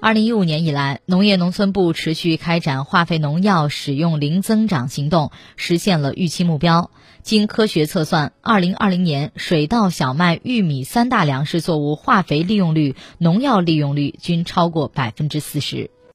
二零一五年以来农业农村部持续开展化肥农药使用零增长行动实现了预期目标。经科学测算二零二零年水稻小麦玉米三大粮食作物化肥利用率农药利用率均超过百分之四十。